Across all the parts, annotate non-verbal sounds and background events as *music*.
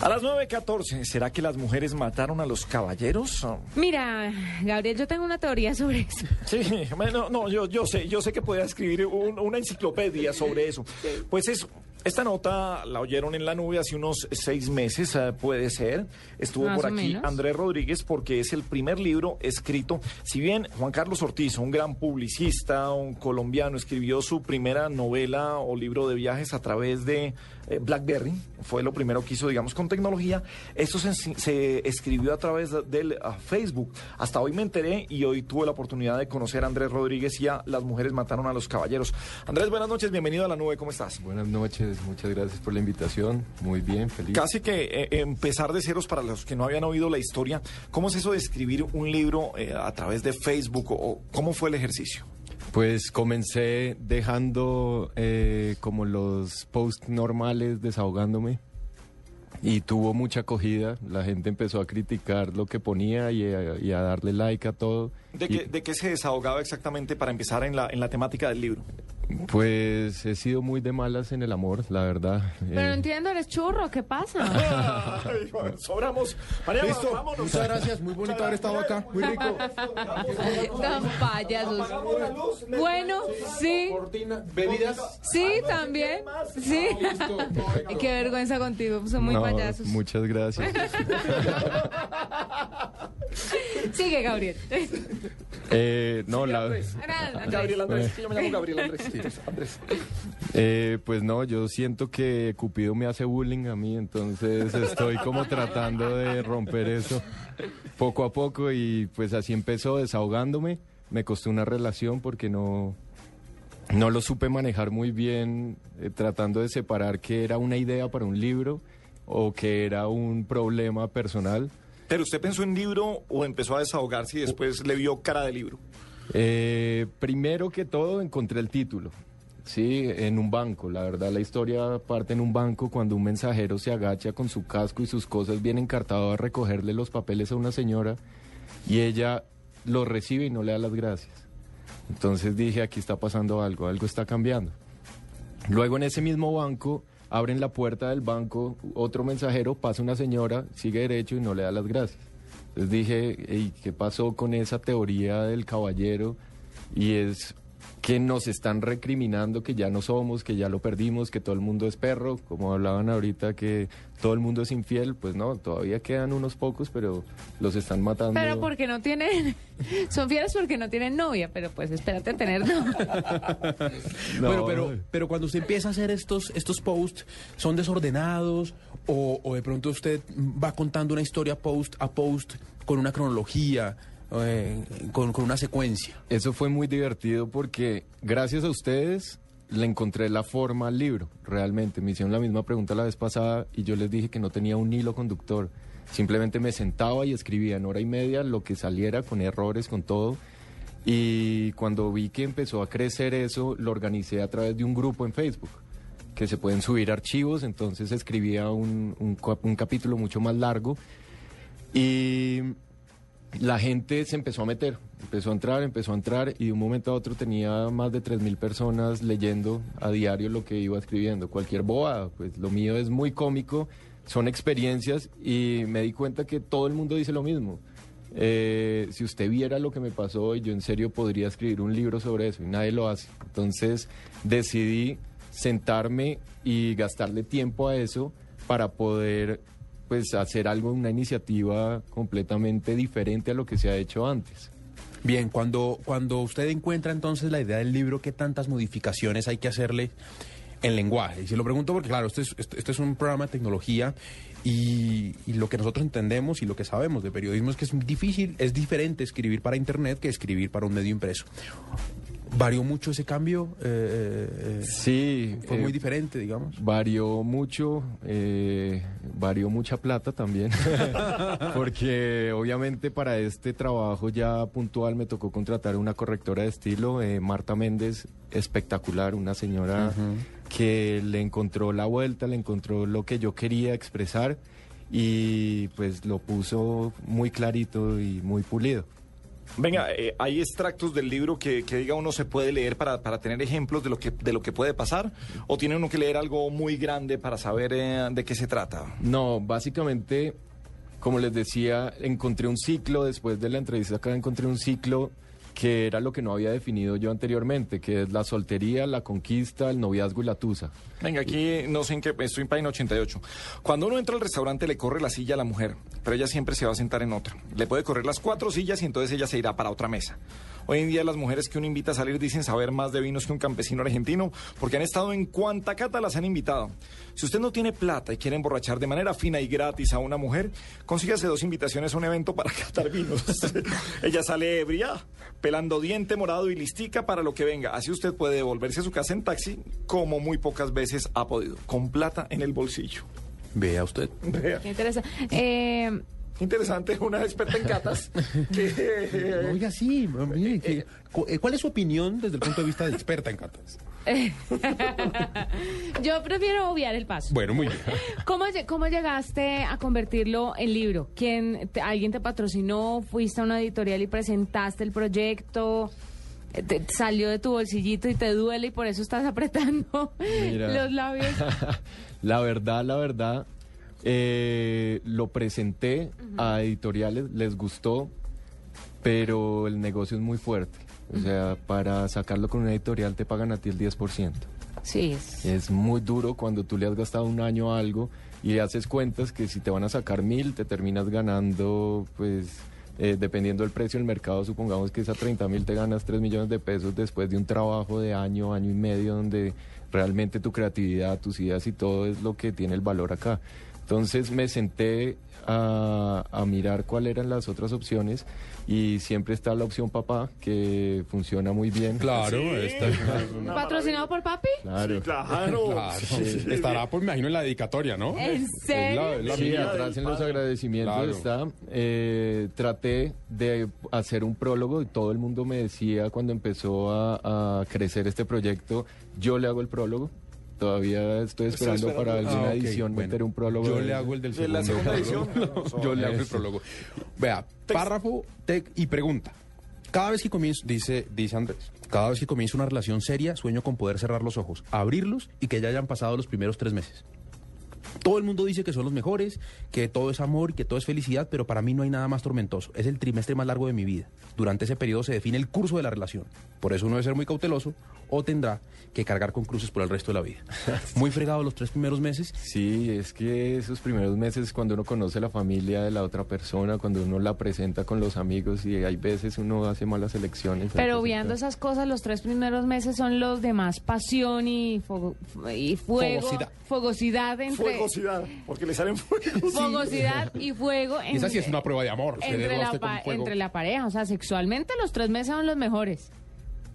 A las 9.14, ¿será que las mujeres mataron a los caballeros? Mira, Gabriel, yo tengo una teoría sobre eso. Sí, bueno, no, yo, yo sé, yo sé que pueda escribir un- una enciclopedia sobre eso. Pues es, esta nota la oyeron en la nube hace unos seis meses, eh, puede ser. Estuvo Más por aquí. Andrés Rodríguez porque es el primer libro escrito. Si bien Juan Carlos Ortiz, un gran publicista, un colombiano, escribió su primera novela o libro de viajes a través de BlackBerry, fue lo primero que hizo, digamos, con tecnología. Esto se, se escribió a través del ah, Facebook. Hasta hoy me enteré y hoy tuve la oportunidad de conocer a Andrés Rodríguez y a Las mujeres mataron a los caballeros. Andrés, buenas noches, bienvenido a la nube, ¿cómo estás? Buenas noches, muchas gracias por la invitación. Muy bien, feliz. Casi que eh, empezar de ceros para los que no habían oído la historia. ¿Cómo es eso de escribir un libro eh, a través de Facebook o cómo fue el ejercicio? Pues comencé dejando eh, como los posts normales, desahogándome. Y tuvo mucha acogida. La gente empezó a criticar lo que ponía y a, y a darle like a todo. ¿De Y, qué, ¿De qué se desahogaba exactamente para empezar en la, en la temática del libro? Pues he sido muy de malas en el amor, la verdad. Pero Eh, no entiendo, eres churro, ¿qué pasa? *laughs* Ay, bueno, sobramos. María, Listo, vámonos. muchas gracias, muy bonito haber estado acá, muy rico. Tan payasos. Bueno, sí, bebidas. sí, también. Sí. *laughs* Qué vergüenza contigo, son muy no, payasos. Muchas gracias. *laughs* Sigue, Gabriel. Eh, no, la, Gabriel Andrés, que yo me llamo Gabriel Andrés. Andrés. Eh, pues no, yo siento que Cupido me hace bullying a mí, entonces estoy como tratando de romper eso poco a poco y pues así empezó desahogándome. Me costó una relación porque no, no lo supe manejar muy bien, eh, tratando de separar que era una idea para un libro o que era un problema personal. Pero usted pensó en libro o empezó a desahogarse y después le vio cara de libro. Eh, primero que todo encontré el título, sí, en un banco. La verdad la historia parte en un banco cuando un mensajero se agacha con su casco y sus cosas bien encartado a recogerle los papeles a una señora y ella los recibe y no le da las gracias. Entonces dije, aquí está pasando algo, algo está cambiando. Luego en ese mismo banco abren la puerta del banco, otro mensajero, pasa una señora, sigue derecho y no le da las gracias. Entonces dije, "Ey, ¿qué pasó con esa teoría del caballero? Y es que nos están recriminando que ya no somos, que ya lo perdimos, que todo el mundo es perro, como hablaban ahorita que todo el mundo es infiel, pues no, todavía quedan unos pocos, pero los están matando. Pero porque no tienen, *laughs* son fieles porque no tienen novia, pero pues espérate a tener novia. *laughs* No, Bueno, pero, pero cuando usted empieza a hacer estos, estos posts, ¿son desordenados? O, o de pronto usted va contando una historia post a post con una cronología, eh, con, con una secuencia? Eso fue muy divertido porque gracias a ustedes le encontré la forma al libro, realmente. Me hicieron la misma pregunta la vez pasada y yo les dije que no tenía un hilo conductor. Simplemente me sentaba y escribía en hora y media lo que saliera, con errores, con todo. Y cuando vi que empezó a crecer eso, lo organicé a través de un grupo en Facebook, que se pueden subir archivos, entonces escribía un, un un capítulo mucho más largo. Y la gente se empezó a meter, empezó a entrar, empezó a entrar y de un momento a otro tenía más de 3.000 personas leyendo a diario lo que iba escribiendo, cualquier bobada, pues lo mío es muy cómico, son experiencias y me di cuenta que todo el mundo dice lo mismo. Eh, si usted viera lo que me pasó, yo en serio podría escribir un libro sobre eso y nadie lo hace. Entonces decidí sentarme y gastarle tiempo a eso para poder pues hacer algo, una iniciativa completamente diferente a lo que se ha hecho antes. Bien, cuando, cuando usted encuentra entonces la idea del libro, ¿qué tantas modificaciones hay que hacerle en lenguaje? Y se lo pregunto porque, claro, este es, es un programa de tecnología y, y lo que nosotros entendemos y lo que sabemos de periodismo es que es difícil, es diferente escribir para Internet que escribir para un medio impreso. ¿Varió mucho ese cambio? Eh, eh, Sí, ¿Fue eh, muy diferente, digamos? Varió mucho, eh, varió mucha plata también, *laughs* porque obviamente para este trabajo ya puntual me tocó contratar una correctora de estilo, eh, Marta Méndez, espectacular, una señora que le encontró la vuelta, le encontró lo que yo quería expresar y pues lo puso muy clarito y muy pulido. Venga, eh, hay extractos del libro que, que diga uno se puede leer para, para tener ejemplos de lo que de lo que puede pasar, o tiene uno que leer algo muy grande para saber eh, de qué se trata. No, básicamente, como les decía, encontré un ciclo, después de la entrevista acá encontré un ciclo que era lo que no había definido yo anteriormente, que es la soltería, la conquista, el noviazgo y la tusa. Venga, aquí no sé en qué, estoy en página 88. Cuando uno entra al restaurante le corre la silla a la mujer, pero ella siempre se va a sentar en otra. Le puede correr las cuatro sillas y entonces ella se irá para otra mesa. Hoy en día las mujeres que uno invita a salir dicen saber más de vinos que un campesino argentino porque han estado en cuanta cata las han invitado. Si usted no tiene plata y quiere emborrachar de manera fina y gratis a una mujer, consígase dos invitaciones a un evento para *laughs* catar vinos. *laughs* ella sale ebria, pelando diente morado y listica para lo que venga. Así usted puede devolverse a su casa en taxi como muy pocas veces ha podido, con plata en el bolsillo. Vea usted. Vea. Qué interesante. Eh, Interesante, una experta en catas. *laughs* que, Oiga, sí, mire, que- cu- eh, ¿cuál es su opinión desde el punto de vista de experta en catas? *laughs* yo prefiero obviar el paso. Bueno, muy bien. *laughs* ¿Cómo, ¿Cómo llegaste a convertirlo en libro? ¿Quién, te- ¿Alguien te patrocinó? ¿Fuiste a una editorial y presentaste el proyecto? Eh, te- ¿Salió de tu bolsillito y te duele y por eso estás apretando Mira. los labios? la verdad, la verdad, eh, lo presenté a editoriales, les gustó, pero el negocio es muy fuerte. O sea, para sacarlo con una editorial te pagan a ti el 10%. Sí, es- Es muy duro cuando tú le has gastado un año a algo y haces cuentas que si te van a sacar mil, te terminas ganando, pues, eh, dependiendo del precio del mercado, supongamos que es a 30 mil te ganas 3 millones de pesos después de un trabajo de año, año y medio, donde realmente tu creatividad, tus ideas y todo es lo que tiene el valor acá. Entonces me senté a, a mirar cuáles eran las otras opciones y siempre está la opción papá, que funciona muy bien. Claro, Sí. esta es una- *laughs* ¿Patrocinado por papi? Claro. Claro. *laughs* Claro. Sí. Estará, pues, me imagino, en la dedicatoria, ¿no? ¿En Es serio? la- es la Sí, mía. atrás en los agradecimientos Claro. está. eh, traté de hacer un prólogo y todo el mundo me decía cuando empezó a, a crecer este proyecto, yo le hago el prólogo. Todavía estoy esperando, esperando. para alguna Ah, ok, edición bueno. meter un prólogo. Yo de- le hago el del De la segundo. segunda edición. *laughs* Yo le hago el prólogo. Vea, párrafo tec, y pregunta. Cada vez que comienzo, dice, dice Andrés, cada vez que comienzo una relación seria, sueño con poder cerrar los ojos, abrirlos y que ya hayan pasado los primeros tres meses. Todo el mundo dice que son los mejores, que todo es amor y que todo es felicidad, pero para mí no hay nada más tormentoso. Es el trimestre más largo de mi vida. Durante ese periodo se define el curso de la relación. Por eso uno debe ser muy cauteloso o tendrá que cargar con cruces por el resto de la vida. *laughs* Muy fregado los tres primeros meses. Sí, es que esos primeros meses cuando uno conoce la familia de la otra persona, cuando uno la presenta con los amigos y hay veces uno hace malas elecciones. Pero viendo esas cosas, los tres primeros meses son los de más pasión y, fuego- y fuego. Fogosidad. Fogosidad entre. Fuegosidad, porque le salen fuegos. Fogosidad y fuego. Y esa sí es una prueba de amor. Entre, la pa- entre pareja. O sea, sexualmente los tres meses son los mejores.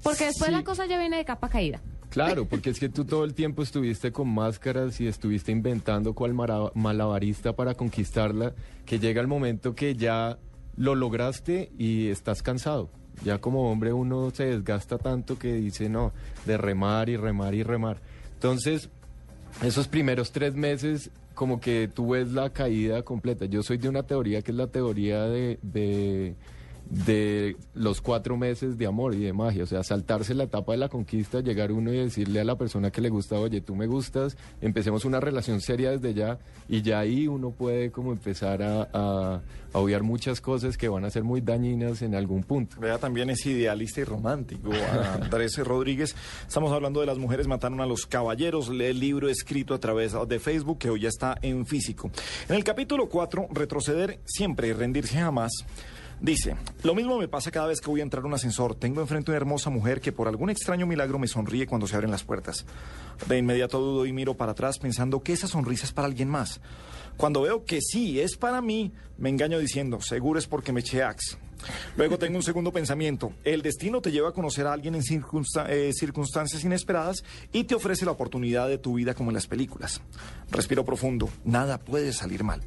Porque después Sí. la cosa ya viene de capa caída. Claro, porque es que tú todo el tiempo estuviste con máscaras y estuviste inventando cual malabarista para conquistarla, que llega el momento que ya lo lograste y estás cansado. Ya como hombre uno se desgasta tanto que dice, no, de remar y remar y remar. Entonces, esos primeros tres meses como que tú ves la caída completa. Yo soy de una teoría que es la teoría de, de, de los cuatro meses de amor y de magia. O sea, saltarse la etapa de la conquista, llegar uno y decirle a la persona que le gusta, oye, tú me gustas, empecemos una relación seria desde ya y ya ahí uno puede como empezar a, a, a obviar muchas cosas que van a ser muy dañinas en algún punto. Vea, también es idealista y romántico. *laughs* Andrés Rodríguez. Estamos hablando de las mujeres mataron a los caballeros. El libro escrito a través de Facebook que hoy ya está en físico. En el capítulo 4, retroceder siempre y rendirse jamás. Dice, lo mismo me pasa cada vez que voy a entrar a un ascensor. Tengo enfrente una hermosa mujer que por algún extraño milagro me sonríe cuando se abren las puertas. De inmediato dudo y miro para atrás pensando que esa sonrisa es para alguien más. Cuando veo que sí es para mí, me engaño diciendo, seguro es porque me eché axe. Luego tengo un segundo pensamiento. El destino te lleva a conocer a alguien en eh, circunstancias inesperadas y te ofrece la oportunidad de tu vida como en las películas. Respiro profundo. Nada puede salir mal.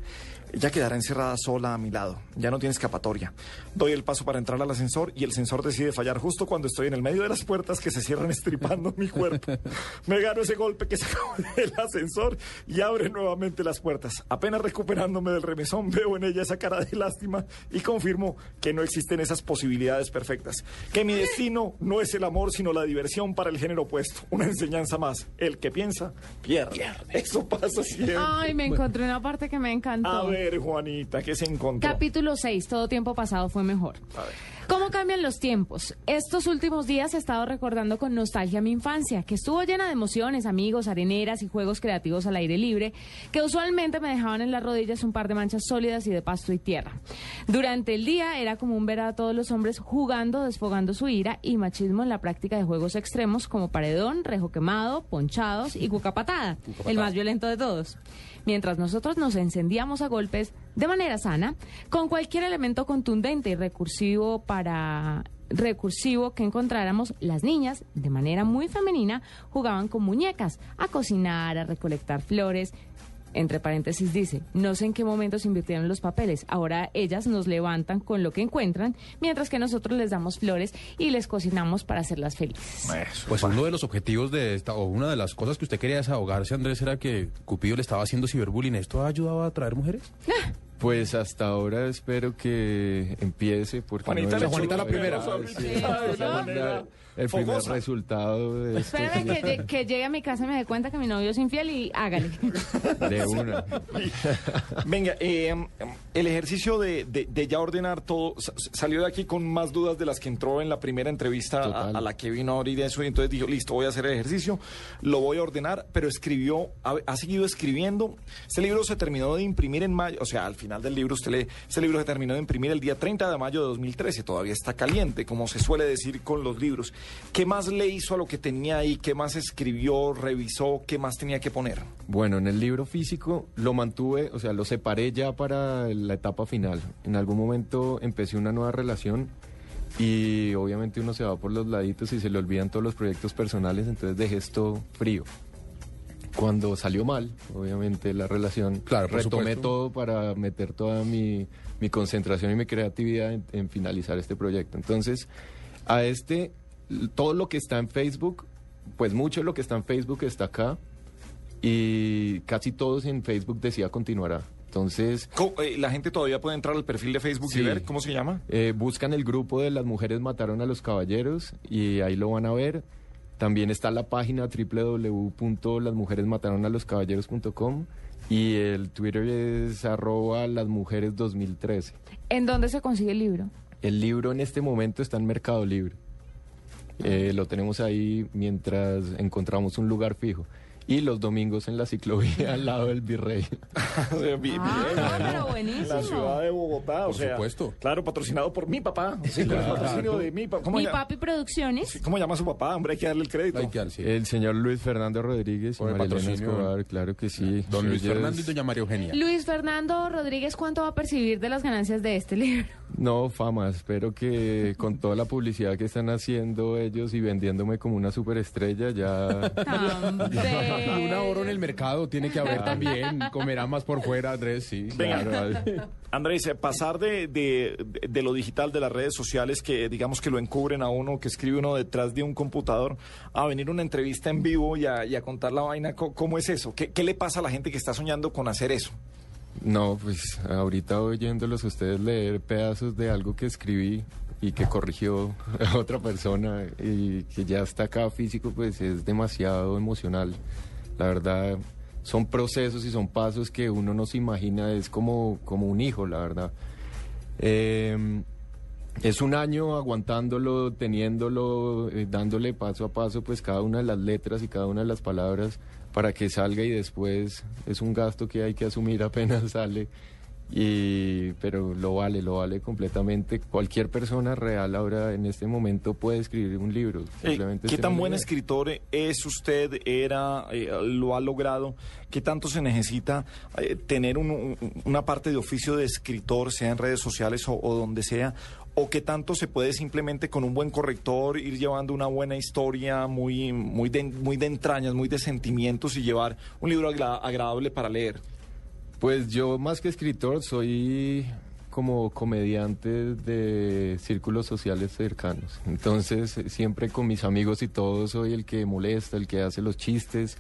Ella quedará encerrada sola a mi lado. Ya no tiene escapatoria. Doy el paso para entrar al ascensor y el sensor decide fallar justo cuando estoy en el medio de las puertas que se cierran estripando mi cuerpo. *laughs* Me gano ese golpe que sacó del ascensor y abre nuevamente las puertas. Apenas recuperándome del remesón, veo en ella esa cara de lástima y confirmo que no existen esas posibilidades perfectas. Que mi destino no es el amor, sino la diversión para el género opuesto. Una enseñanza más. El que piensa, pierde. Eso pasa siempre. Ay, me encontré una parte que me encantó. A ver, Juanita, ¿qué se encontró? Capítulo 6, todo tiempo pasado fue mejor. A ver. ¿Cómo cambian los tiempos? Estos últimos días he estado recordando con nostalgia mi infancia, que estuvo llena de emociones, amigos, areneras y juegos creativos al aire libre, que usualmente me dejaban en las rodillas un par de manchas sólidas y de pasto y tierra. Durante el día era común ver a todos los hombres jugando, desfogando su ira y machismo en la práctica de juegos extremos como paredón, rejo quemado, ponchados y cucapatada, el más violento de todos mientras nosotros nos encendíamos a golpes de manera sana, con cualquier elemento contundente y recursivo para recursivo que encontráramos, las niñas, de manera muy femenina, jugaban con muñecas, a cocinar, a recolectar flores, entre paréntesis dice, no sé en qué momento se invirtieron los papeles, ahora ellas nos levantan con lo que encuentran, mientras que nosotros les damos flores y les cocinamos para hacerlas felices. Eso, Pues uno de los objetivos de esta, o una de las cosas que usted quería desahogarse, Andrés, era que Cupido le estaba haciendo ciberbullying. ¿Esto ha ayudado a atraer mujeres? Pues hasta ahora espero que empiece porque Juanita, no Juanita la primera. Es el primer fogosa. resultado de esto Espérame que, lle- que llegue a mi casa y me dé cuenta que mi novio es infiel y hágale. de una. *laughs* Venga, eh, el ejercicio de, de- de ya ordenar todo sa- salió de aquí con más dudas de las que entró en la primera entrevista a, Total. a la que vino ahorita eso y entonces dijo, listo, voy a hacer el ejercicio, lo voy a ordenar, pero escribió, ha, ha seguido escribiendo. Este libro se terminó de imprimir en mayo, o sea, al final del libro usted lee, este libro se terminó de imprimir el día 30 de mayo de 2013, todavía está caliente, como se suele decir con los libros. ¿Qué más le hizo a lo que tenía ahí? ¿Qué más escribió, revisó? ¿Qué más tenía que poner? Bueno, en el libro físico lo mantuve, o sea, lo separé ya para la etapa final. En algún momento empecé una nueva relación y obviamente uno se va por los laditos y se le olvidan todos los proyectos personales, entonces dejé esto frío. Cuando salió mal, obviamente la relación, Claro, retomé supuesto. todo para meter toda mi, mi concentración y mi creatividad en, en finalizar este proyecto. Entonces, a este, todo lo que está en Facebook, pues mucho de lo que está en Facebook está acá y casi todos en Facebook decía continuará. Entonces, eh, La gente todavía puede entrar al perfil de Facebook y ver cómo se llama. eh, buscan el grupo de las mujeres mataron a los caballeros y ahí lo van a ver. También está la página www.lasmujeresmataronaloscaballeros.com y el Twitter es arroba lasmujeres 2013. ¿En dónde se consigue el libro? El libro en este momento está en Mercado Libre. Eh, lo tenemos ahí mientras encontramos un lugar fijo. Y los domingos en la ciclovía al lado del Virrey. *laughs* Bien, Ah, bien. no, pero La buenísimo. ciudad de Bogotá, o Por sea, supuesto. Claro, patrocinado por mi papá. Sí, el patrocinio de mi papá. ¿Cómo, Mi papi Producciones. ¿Cómo llama su papá? Hombre, hay que darle el crédito. Hay que dar, sí. El señor Luis Fernando Rodríguez y Por el Marilena patrocinio. Escobar, claro que sí. Don Luis Fernando y doña María Eugenia. Luis Fernando Rodríguez, ¿cuánto va a percibir de las ganancias de este libro? No, fama, espero que con toda la publicidad que están haciendo ellos y vendiéndome como una superestrella, ya... Hombre. Y una oro en el mercado tiene que haber también. Comerá más por fuera, Andrés, sí. Venga. Claro, Andrés, pasar de, de- de- lo digital, de las redes sociales, que digamos que lo encubren a uno, que escribe uno detrás de un computador, a venir a una entrevista en vivo y a, y a contar la vaina, ¿cómo, es eso? ¿Qué, qué le pasa a la gente que está soñando con hacer eso? No, pues ahorita oyéndolos ustedes leer pedazos de algo que escribí y que corrigió otra persona y que ya está acá físico, pues es demasiado emocional. La verdad, son procesos y son pasos que uno no se imagina, es como, como un hijo, la verdad. Eh, es un año aguantándolo, teniéndolo, eh, dándole paso a paso, pues cada una de las letras y cada una de las palabras para que salga y después es un gasto que hay que asumir apenas sale. Y, pero lo vale, lo vale completamente. Cualquier persona real ahora en este momento puede escribir un libro. Eh, Simplemente ¿Qué tan buen idea. escritor es usted? ¿Era, eh, lo ha logrado? ¿Qué tanto se necesita eh, tener un- un- una parte de oficio de escritor, sea en redes sociales o, o donde sea? ¿O qué tanto se puede simplemente con un buen corrector ir llevando una buena historia muy, muy, de, muy de entrañas, muy de sentimientos y llevar un libro agra- agradable para leer? Pues yo más que escritor soy como comediante de círculos sociales cercanos. Entonces eh, siempre con mis amigos y todos soy el que molesta, el que hace los chistes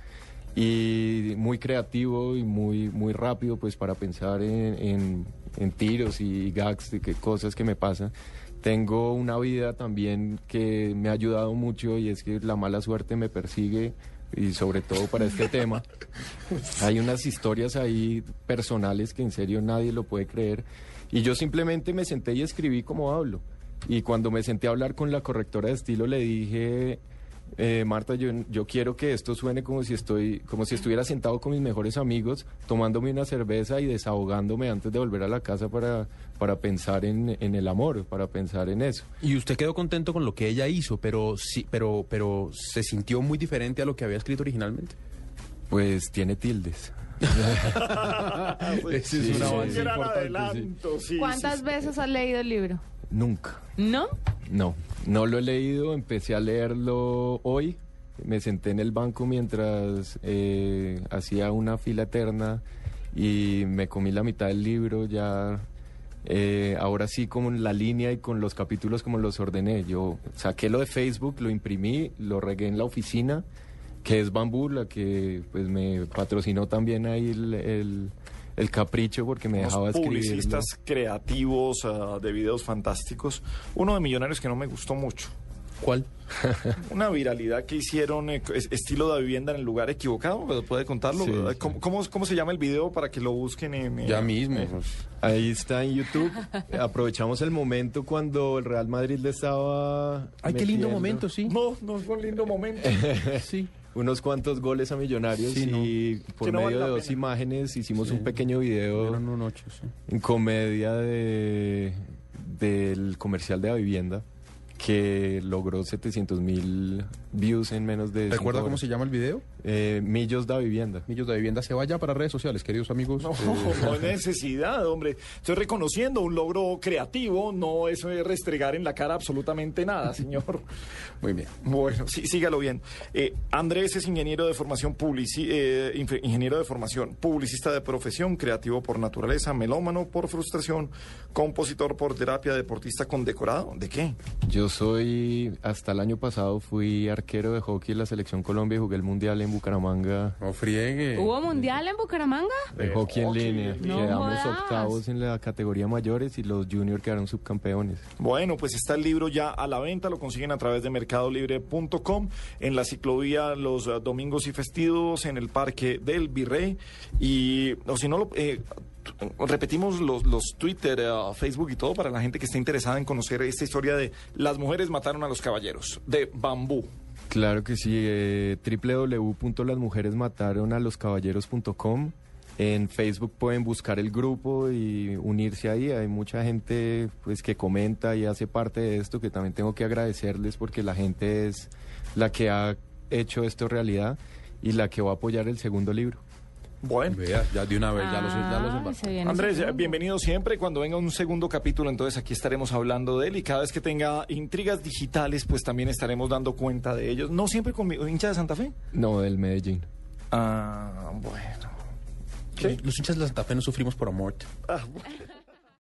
y muy creativo y muy, muy rápido pues para pensar en, en- tiros y gags de cosas que me pasan. Tengo una vida también que me ha ayudado mucho y es que la mala suerte me persigue y sobre todo para este tema. Hay unas historias ahí personales que en serio nadie lo puede creer. Y yo simplemente me senté y escribí como hablo. Y cuando me senté a hablar con la correctora de estilo le dije, eh, Marta, yo, yo quiero que esto suene como si estoy, como si estuviera sentado con mis mejores amigos, tomándome una cerveza y desahogándome antes de volver a la casa para, para pensar en, en el amor, para pensar en eso. Y usted quedó contento con lo que ella hizo, pero sí, pero, pero se sintió muy diferente a lo que había escrito originalmente. Pues tiene tildes. *laughs* Es Sí, sí, importante, ¿Cuántas sí, sí. veces has leído el libro? Nunca. ¿No? No, no lo he leído, empecé a leerlo hoy, me senté en el banco mientras eh, hacía una fila eterna y me comí la mitad del libro, ya eh, ahora sí como en la línea y con los capítulos como los ordené. Yo saqué lo de Facebook, lo imprimí, lo regué en la oficina, que es Bambú, la que pues me patrocinó también ahí el, el- el capricho porque me dejaba escribir. publicistas creativos ah, de videos fantásticos. Uno de Millonarios que no me gustó mucho. ¿Cuál? *laughs* Una viralidad que hicieron eh, es- estilo de vivienda en el lugar equivocado. ¿Puede contarlo? Sí, ¿Verdad? sí. ¿Cómo, cómo, cómo se llama el video para que lo busquen en... eh, Ya mismo. eh, Ahí está en YouTube. *laughs* Aprovechamos el momento cuando el Real Madrid le estaba. Ay, qué lindo momento, sí. No, no fue un lindo momento. *laughs* Sí. Unos cuantos goles a Millonarios Sí, no. y por no medio de dos pena. imágenes hicimos un pequeño video Fueron un ocho, sí. en comedia de del comercial de la vivienda que logró 700 mil views en menos de. ¿Recuerda cómo horas. se llama el video? Eh, Millos da vivienda. Millos de Vivienda se vaya para redes sociales, queridos amigos. No, Eh, *laughs* no necesidad, hombre. Estoy reconociendo un logro creativo, no es restregar en la cara absolutamente nada, señor. *laughs* muy bien. Bueno, sí, sígalo bien. Eh, Andrés es ingeniero de formación publici eh, ingeniero de formación, publicista de profesión, creativo por naturaleza, melómano por frustración, compositor por terapia, deportista condecorado. ¿De qué? Yo soy, hasta el año pasado fui arquero de hockey en la selección Colombia y jugué el mundial en Bucaramanga No friegue. ¿Hubo mundial en Bucaramanga? de hockey en hockey. línea. No Quedamos jodas. octavos en la categoría mayores y los juniors quedaron subcampeones. Bueno, pues está el libro ya a la venta, lo consiguen a través de mercadolibre.com, en la ciclovía los domingos y festivos, en el Parque del Virrey, y, o si no, lo, eh, repetimos los, los Twitter, eh, Facebook y todo para la gente que esté interesada en conocer esta historia de las mujeres mataron a los caballeros, de bambú. Claro que sí, eh, www.lasmujeresmataronaloscaballeros.com. En Facebook pueden buscar el grupo y unirse ahí. Hay mucha gente pues que comenta y hace parte de esto que también tengo que agradecerles porque la gente es la que ha hecho esto realidad y la que va a apoyar el segundo libro. Bueno. Vea, ya de una vez, ya los, ya los embarcó. viene Andrés, bienvenido siempre. Cuando venga un segundo capítulo, entonces aquí estaremos hablando de él y cada vez que tenga intrigas digitales, pues también estaremos dando cuenta de ellos. No siempre con mi hincha de Santa Fe. No, del Medellín. Ah, bueno. Los hinchas de la Santa Fe no sufrimos por amor. Ah, bueno.